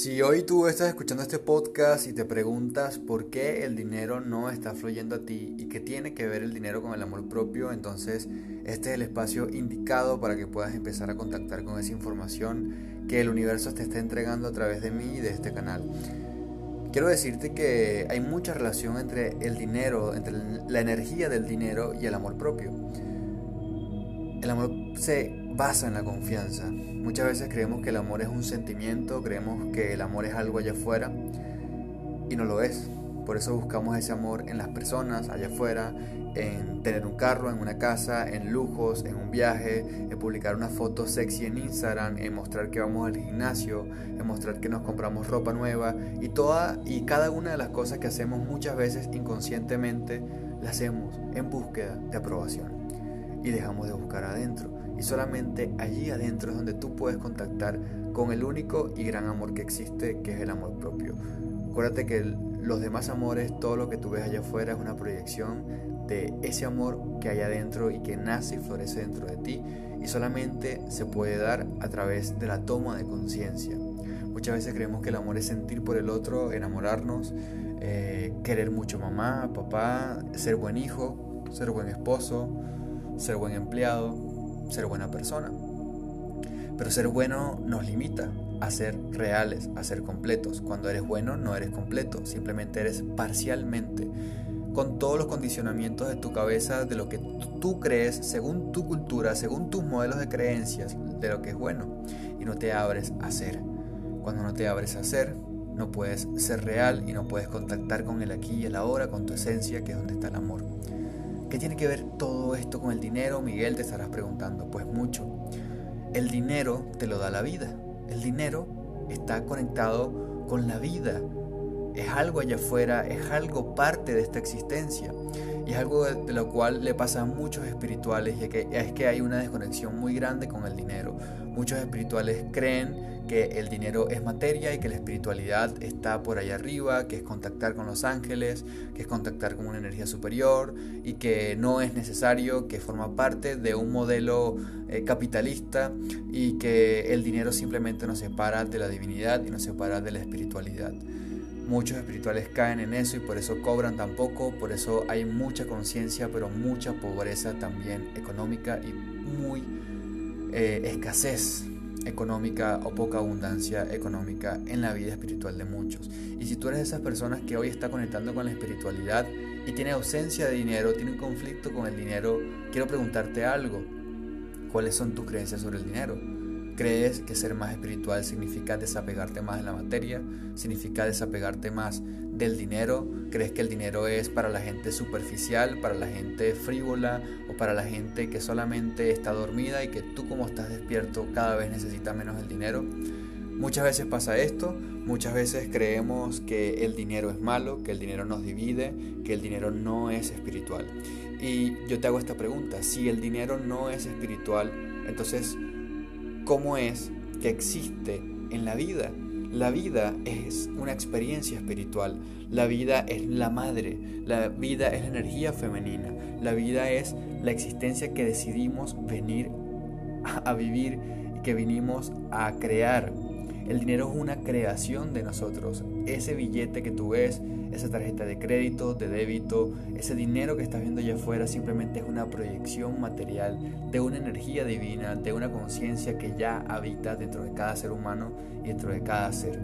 Si hoy tú estás escuchando este podcast y te preguntas por qué el dinero no está fluyendo a ti y qué tiene que ver el dinero con el amor propio, entonces este es el espacio indicado para que puedas empezar a contactar con esa información que el universo te está entregando a través de mí y de este canal. Quiero decirte que hay mucha relación entre el dinero, entre la energía del dinero y el amor propio. El amor se basa en la confianza. Muchas veces creemos que el amor es un sentimiento, creemos que el amor es algo allá afuera y no lo es. Por eso buscamos ese amor en las personas, allá afuera, en tener un carro, en una casa, en lujos, en un viaje, en publicar una foto sexy en Instagram, en mostrar que vamos al gimnasio, en mostrar que nos compramos ropa nueva y toda y cada una de las cosas que hacemos muchas veces inconscientemente las hacemos en búsqueda de aprobación y dejamos de buscar adentro. Y solamente allí adentro es donde tú puedes contactar con el único y gran amor que existe, que es el amor propio. Acuérdate que los demás amores, todo lo que tú ves allá afuera es una proyección de ese amor que hay adentro y que nace y florece dentro de ti y solamente se puede dar a través de la toma de conciencia. Muchas veces creemos que el amor es sentir por el otro, enamorarnos, eh, querer mucho mamá, papá, ser buen hijo, ser buen esposo, ser buen empleado, ser buena persona. Pero ser bueno nos limita a ser reales, a ser completos. Cuando eres bueno no eres completo, simplemente eres parcialmente, con todos los condicionamientos de tu cabeza, de lo que tú crees, según tu cultura, según tus modelos de creencias, de lo que es bueno. Y no te abres a ser. Cuando no te abres a ser, no puedes ser real y no puedes contactar con el aquí y el ahora, con tu esencia, que es donde está el amor. ¿Qué tiene que ver todo esto con el dinero? Miguel, te estarás preguntando. Pues mucho. El dinero te lo da la vida. El dinero está conectado con la vida. Es algo allá afuera, es algo parte de esta existencia. Y es algo de, lo cual le pasa a muchos espirituales y es que hay una desconexión muy grande con el dinero. Muchos espirituales creen que el dinero es materia y que la espiritualidad está por allá arriba, que es contactar con los ángeles, que es contactar con una energía superior y que no es necesario, que forma parte de un modelo eh, capitalista y que el dinero simplemente nos separa de la divinidad y nos separa de la espiritualidad. Muchos espirituales caen en eso y por eso cobran tan poco, por eso hay mucha conciencia, pero mucha pobreza también económica y muy eh, escasez económica o poca abundancia económica en la vida espiritual de muchos. Y si tú eres de esas personas que hoy está conectando con la espiritualidad y tiene ausencia de dinero, tiene un conflicto con el dinero, quiero preguntarte algo. ¿Cuáles son tus creencias sobre el dinero? ¿Crees que ser más espiritual significa desapegarte más de la materia? ¿Significa desapegarte más del dinero? ¿Crees que el dinero es para la gente superficial, para la gente frívola o para la gente que solamente está dormida y que tú como estás despierto cada vez necesitas menos el dinero? Muchas veces pasa esto, muchas veces creemos que el dinero es malo, que el dinero nos divide, que el dinero no es espiritual. Y yo te hago esta pregunta, si el dinero no es espiritual, entonces cómo es que existe en la vida. La vida es una experiencia espiritual, la vida es la madre, la vida es la energía femenina, la vida es la existencia que decidimos venir a, vivir y que vinimos a crear. El dinero es una creación de nosotros. Ese billete que tú ves, esa tarjeta de crédito, de débito, ese dinero que estás viendo allá afuera simplemente es una proyección material de una energía divina, de una conciencia que ya habita dentro de cada ser humano y dentro de cada ser.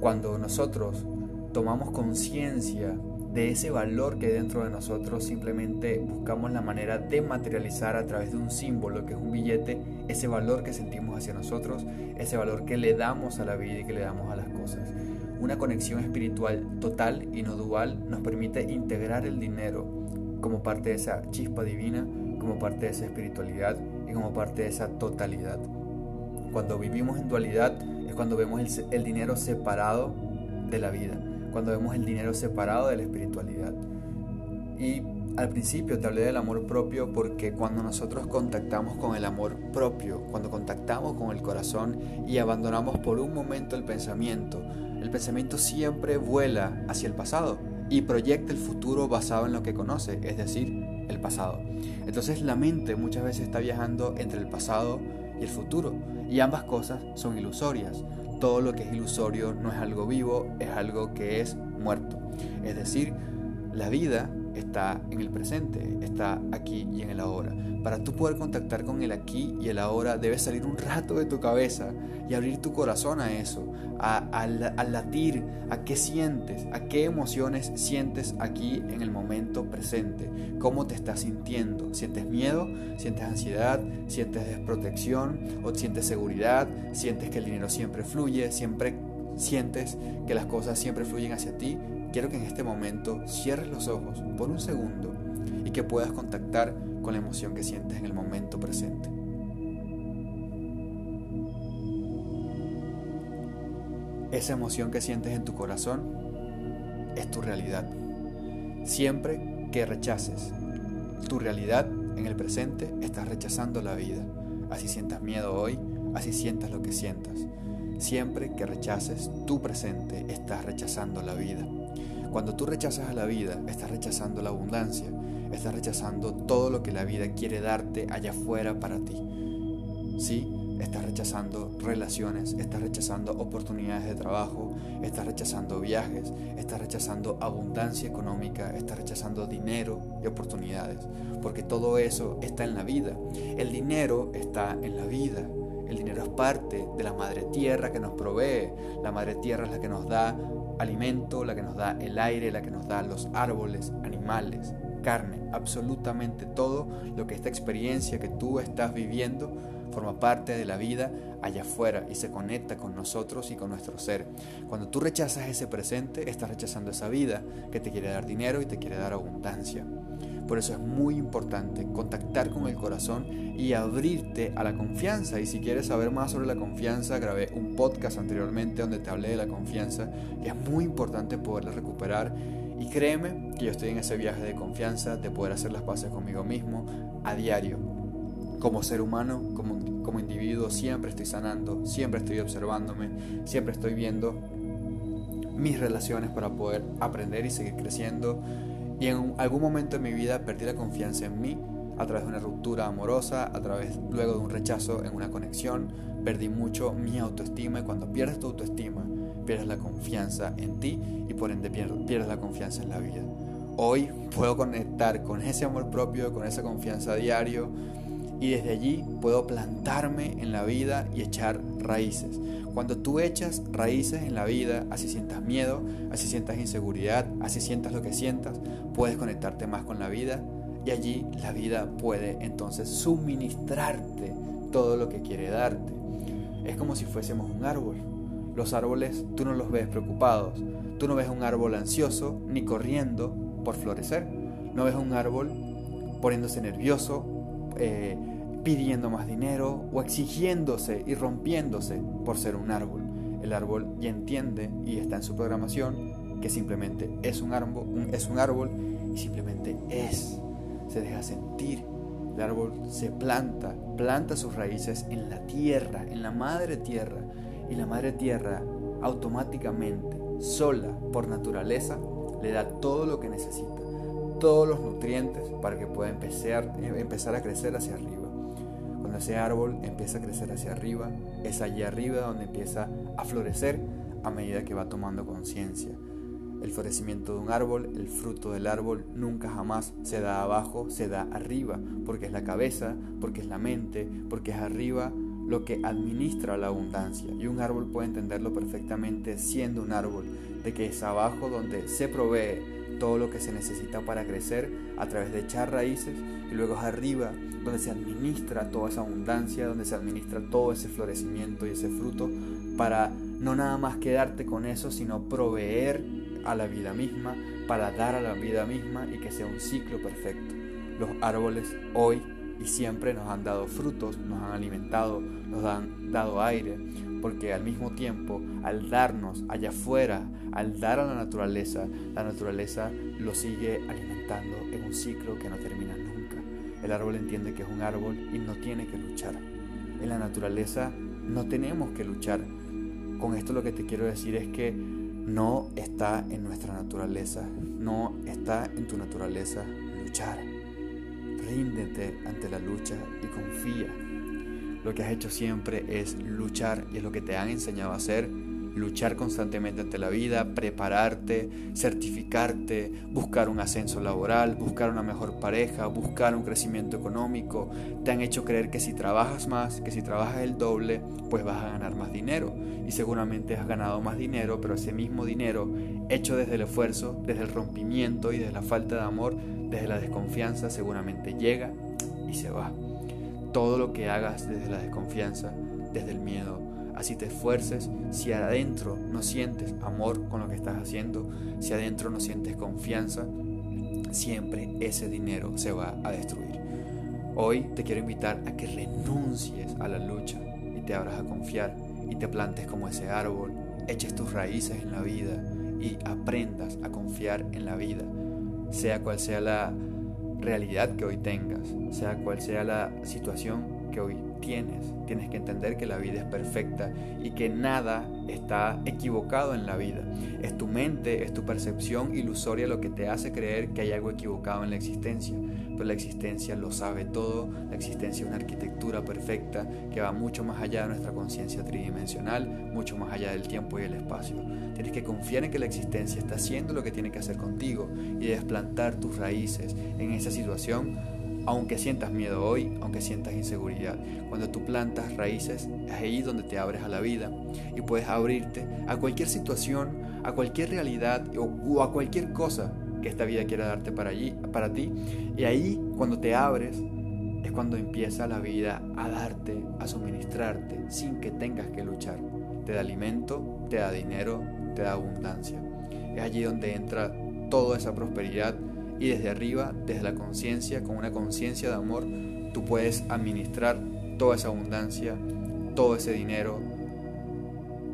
Cuando nosotros tomamos conciencia de ese valor que dentro de nosotros, simplemente buscamos la manera de materializar a través de un símbolo que es un billete, ese valor que sentimos hacia nosotros, ese valor que le damos a la vida y que le damos a las cosas. Una conexión espiritual total y no dual nos permite integrar el dinero como parte de esa chispa divina, como parte de esa espiritualidad y como parte de esa totalidad. Cuando vivimos en dualidad es cuando vemos el, dinero separado de la vida, cuando vemos el dinero separado de la espiritualidad. Y al principio te hablé del amor propio porque cuando nosotros contactamos con el amor propio, cuando contactamos con el corazón y abandonamos por un momento el pensamiento, el pensamiento siempre vuela hacia el pasado y proyecta el futuro basado en lo que conoce, es decir, el pasado. Entonces la mente muchas veces está viajando entre el pasado y el futuro y ambas cosas son ilusorias. Todo lo que es ilusorio no es algo vivo, es algo que es muerto. Es decir, la vida está en el presente, está aquí y en el ahora. Para tú poder contactar con el aquí y el ahora, debes salir un rato de tu cabeza y abrir tu corazón a eso, al latir, a qué sientes, a qué emociones sientes aquí en el momento presente, cómo te estás sintiendo. ¿Sientes miedo? ¿Sientes ansiedad? ¿Sientes desprotección? ¿O sientes seguridad? ¿Sientes que el dinero siempre fluye? ¿Siempre sientes que las cosas siempre fluyen hacia ti? Quiero que en este momento cierres los ojos por un segundo y que puedas contactar con la emoción que sientes en el momento presente. Esa emoción que sientes en tu corazón es tu realidad. Siempre que rechaces tu realidad en el presente, estás rechazando la vida. Así sientas miedo hoy, así sientas lo que sientas. Siempre que rechaces tu presente, estás rechazando la vida. Cuando tú rechazas a la vida, estás rechazando la abundancia, estás rechazando todo lo que la vida quiere darte allá afuera para ti. ¿Sí? Estás rechazando relaciones, estás rechazando oportunidades de trabajo, estás rechazando viajes, estás rechazando abundancia económica, estás rechazando dinero y oportunidades, porque todo eso está en la vida. El dinero está en la vida. El dinero es parte de la madre tierra que nos provee. La madre tierra es la que nos da alimento, la que nos da el aire, la que nos da los árboles, animales, carne, absolutamente todo lo que esta experiencia que tú estás viviendo forma parte de la vida allá afuera y se conecta con nosotros y con nuestro ser. Cuando tú rechazas ese presente, estás rechazando esa vida que te quiere dar dinero y te quiere dar abundancia. Por eso es muy importante contactar con el corazón y abrirte a la confianza. Y si quieres saber más sobre la confianza, grabé un podcast anteriormente donde te hablé de la confianza y es muy importante poderla recuperar. Y créeme que yo estoy en ese viaje de confianza, de poder hacer las paces conmigo mismo a diario como ser humano, como, como individuo, siempre estoy sanando, siempre estoy observándome, siempre estoy viendo mis relaciones para poder aprender y seguir creciendo. Y en algún momento de mi vida perdí la confianza en mí a través de una ruptura amorosa, a través luego de un rechazo en una conexión. Perdí mucho mi autoestima y cuando pierdes tu autoestima, pierdes la confianza en ti y por ende pierdes la confianza en la vida. Hoy puedo conectar con ese amor propio, con esa confianza diario y desde allí puedo plantarme en la vida y echar raíces. Cuando tú echas raíces en la vida, así sientas miedo, así sientas inseguridad, así sientas lo que sientas, puedes conectarte más con la vida y allí la vida puede entonces suministrarte todo lo que quiere darte. Es como si fuésemos un árbol. Los árboles tú no los ves preocupados, tú no ves un árbol ansioso ni corriendo por florecer, no ves un árbol poniéndose nervioso eh, pidiendo más dinero o exigiéndose y rompiéndose por ser un árbol. El árbol ya entiende y está en su programación que simplemente es un árbol, es un árbol y simplemente es. Se deja sentir. El árbol se planta, planta sus raíces en la tierra, en la madre tierra. Y la madre tierra automáticamente, sola, por naturaleza, le da todo lo que necesita todos los nutrientes para que pueda empezar, empezar a crecer hacia arriba. Cuando ese árbol empieza a crecer hacia arriba, es allí arriba donde empieza a florecer a medida que va tomando conciencia. El florecimiento de un árbol, el fruto del árbol, nunca jamás se da abajo, se da arriba, porque es la cabeza, porque es la mente, porque es arriba lo que administra la abundancia. Y un árbol puede entenderlo perfectamente siendo un árbol, de que es abajo donde se provee todo lo que se necesita para crecer a través de echar raíces y luego es arriba donde se administra toda esa abundancia, donde se administra todo ese florecimiento y ese fruto para no nada más quedarte con eso, sino proveer a la vida misma, para dar a la vida misma y que sea un ciclo perfecto. Los árboles hoy y siempre nos han dado frutos, nos han alimentado, nos han dado aire, porque al mismo tiempo, al darnos allá afuera, al dar a la naturaleza, la naturaleza lo sigue alimentando en un ciclo que no termina nunca. El árbol entiende que es un árbol y no tiene que luchar. En la naturaleza no tenemos que luchar. Con esto lo que te quiero decir es que no está en nuestra naturaleza, no está en tu naturaleza luchar. Ríndete ante la lucha y confía lo que has hecho siempre es luchar y es lo que te han enseñado a hacer luchar constantemente ante la vida, prepararte, certificarte, buscar un ascenso laboral, buscar una mejor pareja, buscar un crecimiento económico. Te han hecho creer que si trabajas más, que si trabajas el doble, pues vas a ganar más dinero. Y seguramente has ganado más dinero, pero ese mismo dinero, hecho desde el esfuerzo, desde el rompimiento y desde la falta de amor, desde la desconfianza, seguramente llega y se va. Todo lo que hagas desde la desconfianza, desde el miedo, Así te esfuerces, si adentro no sientes amor con lo que estás haciendo, si adentro no sientes confianza, siempre ese dinero se va a destruir. Hoy te quiero invitar a que renuncies a la lucha y te abras a confiar y te plantes como ese árbol, eches tus raíces en la vida y aprendas a confiar en la vida, sea cual sea la realidad que hoy tengas, sea cual sea la situación que hoy tienes. Tienes que entender que la vida es perfecta y que nada está equivocado en la vida. Es tu mente, es tu percepción ilusoria lo que te hace creer que hay algo equivocado en la existencia. Pero la existencia lo sabe todo, la existencia es una arquitectura perfecta que va mucho más allá de nuestra conciencia tridimensional, mucho más allá del tiempo y el espacio. Tienes que confiar en que la existencia está haciendo lo que tiene que hacer contigo y desplantar tus raíces en esa situación aunque sientas miedo hoy, aunque sientas inseguridad. Cuando tú plantas raíces, es ahí donde te abres a la vida y puedes abrirte a cualquier situación, a cualquier realidad o, a cualquier cosa que esta vida quiera darte para, allí, para ti. Y ahí, cuando te abres, es cuando empieza la vida a darte, a suministrarte, sin que tengas que luchar. Te da alimento, te da dinero, te da abundancia. Es allí donde entra toda esa prosperidad y desde arriba, desde la conciencia, con una conciencia de amor, tú puedes administrar toda esa abundancia, todo ese dinero,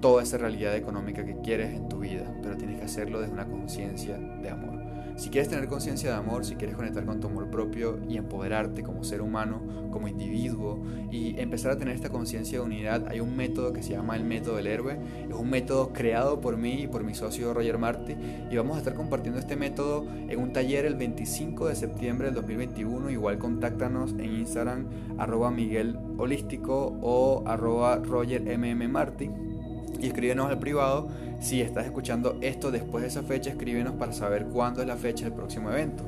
toda esa realidad económica que quieres en tu vida, pero tienes que hacerlo desde una conciencia de amor. Si quieres tener conciencia de amor, si quieres conectar con tu amor propio y empoderarte como ser humano, como individuo y empezar a tener esta conciencia de unidad, hay un método que se llama el método del héroe. Es un método creado por mí y por mi socio Roger Marty y vamos a estar compartiendo este método en un taller el 25 de septiembre del 2021. Igual contáctanos en Instagram arroba Miguel Holístico o arroba Roger MM Marty y escríbenos al privado si estás escuchando esto después de esa fecha, escríbenos para saber cuándo es la fecha del próximo evento.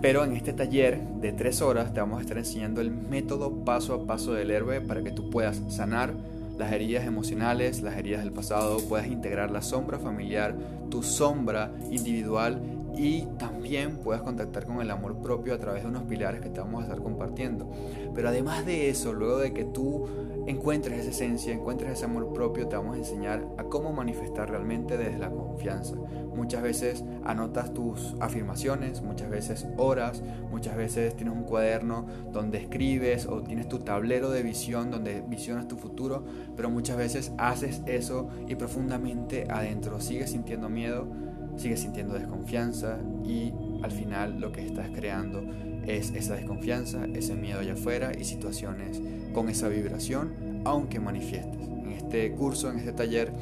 Pero en este taller de tres horas te vamos a estar enseñando el método paso a paso del héroe para que tú puedas sanar las heridas emocionales, las heridas del pasado, puedas integrar la sombra familiar, tu sombra individual y también puedas contactar con el amor propio a través de unos pilares que te vamos a estar compartiendo. Pero además de eso, luego de que tú encuentres esa esencia, encuentres ese amor propio, te vamos a enseñar a cómo manifestar realmente desde la confianza. Muchas veces anotas tus afirmaciones, muchas veces oras, muchas veces tienes un cuaderno donde escribes o tienes tu tablero de visión donde visionas tu futuro, pero muchas veces haces eso y profundamente adentro sigues sintiendo miedo, sigues sintiendo desconfianza y al final lo que estás creando es esa desconfianza, ese miedo allá afuera y situaciones con esa vibración, aunque manifiestes. En este curso, en este taller,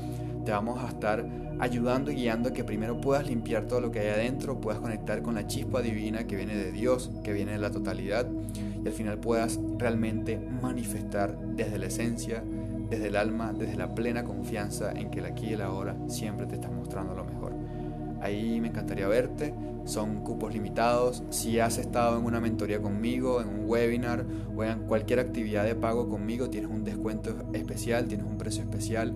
te vamos a estar ayudando y guiando a que primero puedas limpiar todo lo que hay adentro, puedas conectar con la chispa divina que viene de Dios, que viene de la totalidad, y al final puedas realmente manifestar desde la esencia, desde el alma, desde la plena confianza en que el aquí y el ahora siempre te está mostrando lo mejor. Ahí me encantaría verte. Son cupos limitados. Si has estado en una mentoría conmigo, en un webinar o en cualquier actividad de pago conmigo, tienes un descuento especial, tienes un precio especial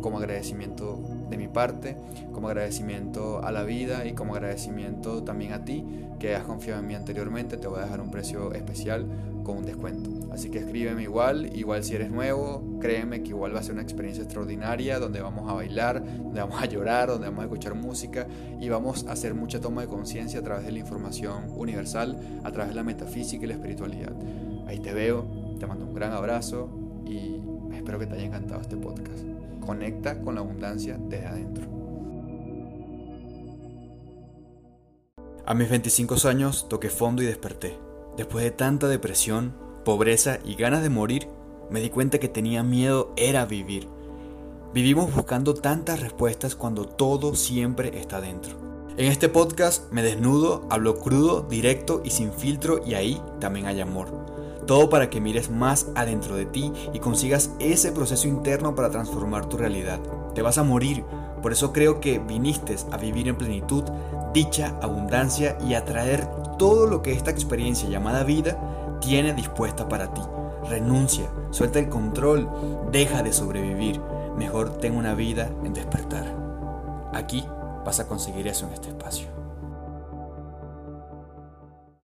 como agradecimiento de mi parte, como agradecimiento a la vida y como agradecimiento también a ti que has confiado en mí anteriormente. Te voy a dejar un precio especial con un descuento. Así que escríbeme igual, igual si eres nuevo, créeme que igual va a ser una experiencia extraordinaria donde vamos a bailar, donde vamos a llorar, donde vamos a escuchar música y vamos a hacer mucha toma de conciencia a través de la información universal, a través de la metafísica y la espiritualidad. Ahí te veo, te mando un gran abrazo y espero que te haya encantado este podcast. Conecta con la abundancia desde adentro. A mis 25 años toqué fondo y desperté. Después de tanta depresión, pobreza y ganas de morir, me di cuenta que tenía miedo era vivir. Vivimos buscando tantas respuestas cuando todo siempre está dentro. En este podcast me desnudo, hablo crudo, directo y sin filtro y ahí también hay amor. Todo para que mires más adentro de ti y consigas ese proceso interno para transformar tu realidad. Te vas a morir, por eso creo que viniste a vivir en plenitud, dicha, abundancia y atraer todo lo que esta experiencia llamada vida tiene dispuesta para ti. Renuncia, suelta el control, deja de sobrevivir. Mejor ten una vida en despertar. Aquí vas a conseguir eso en este espacio.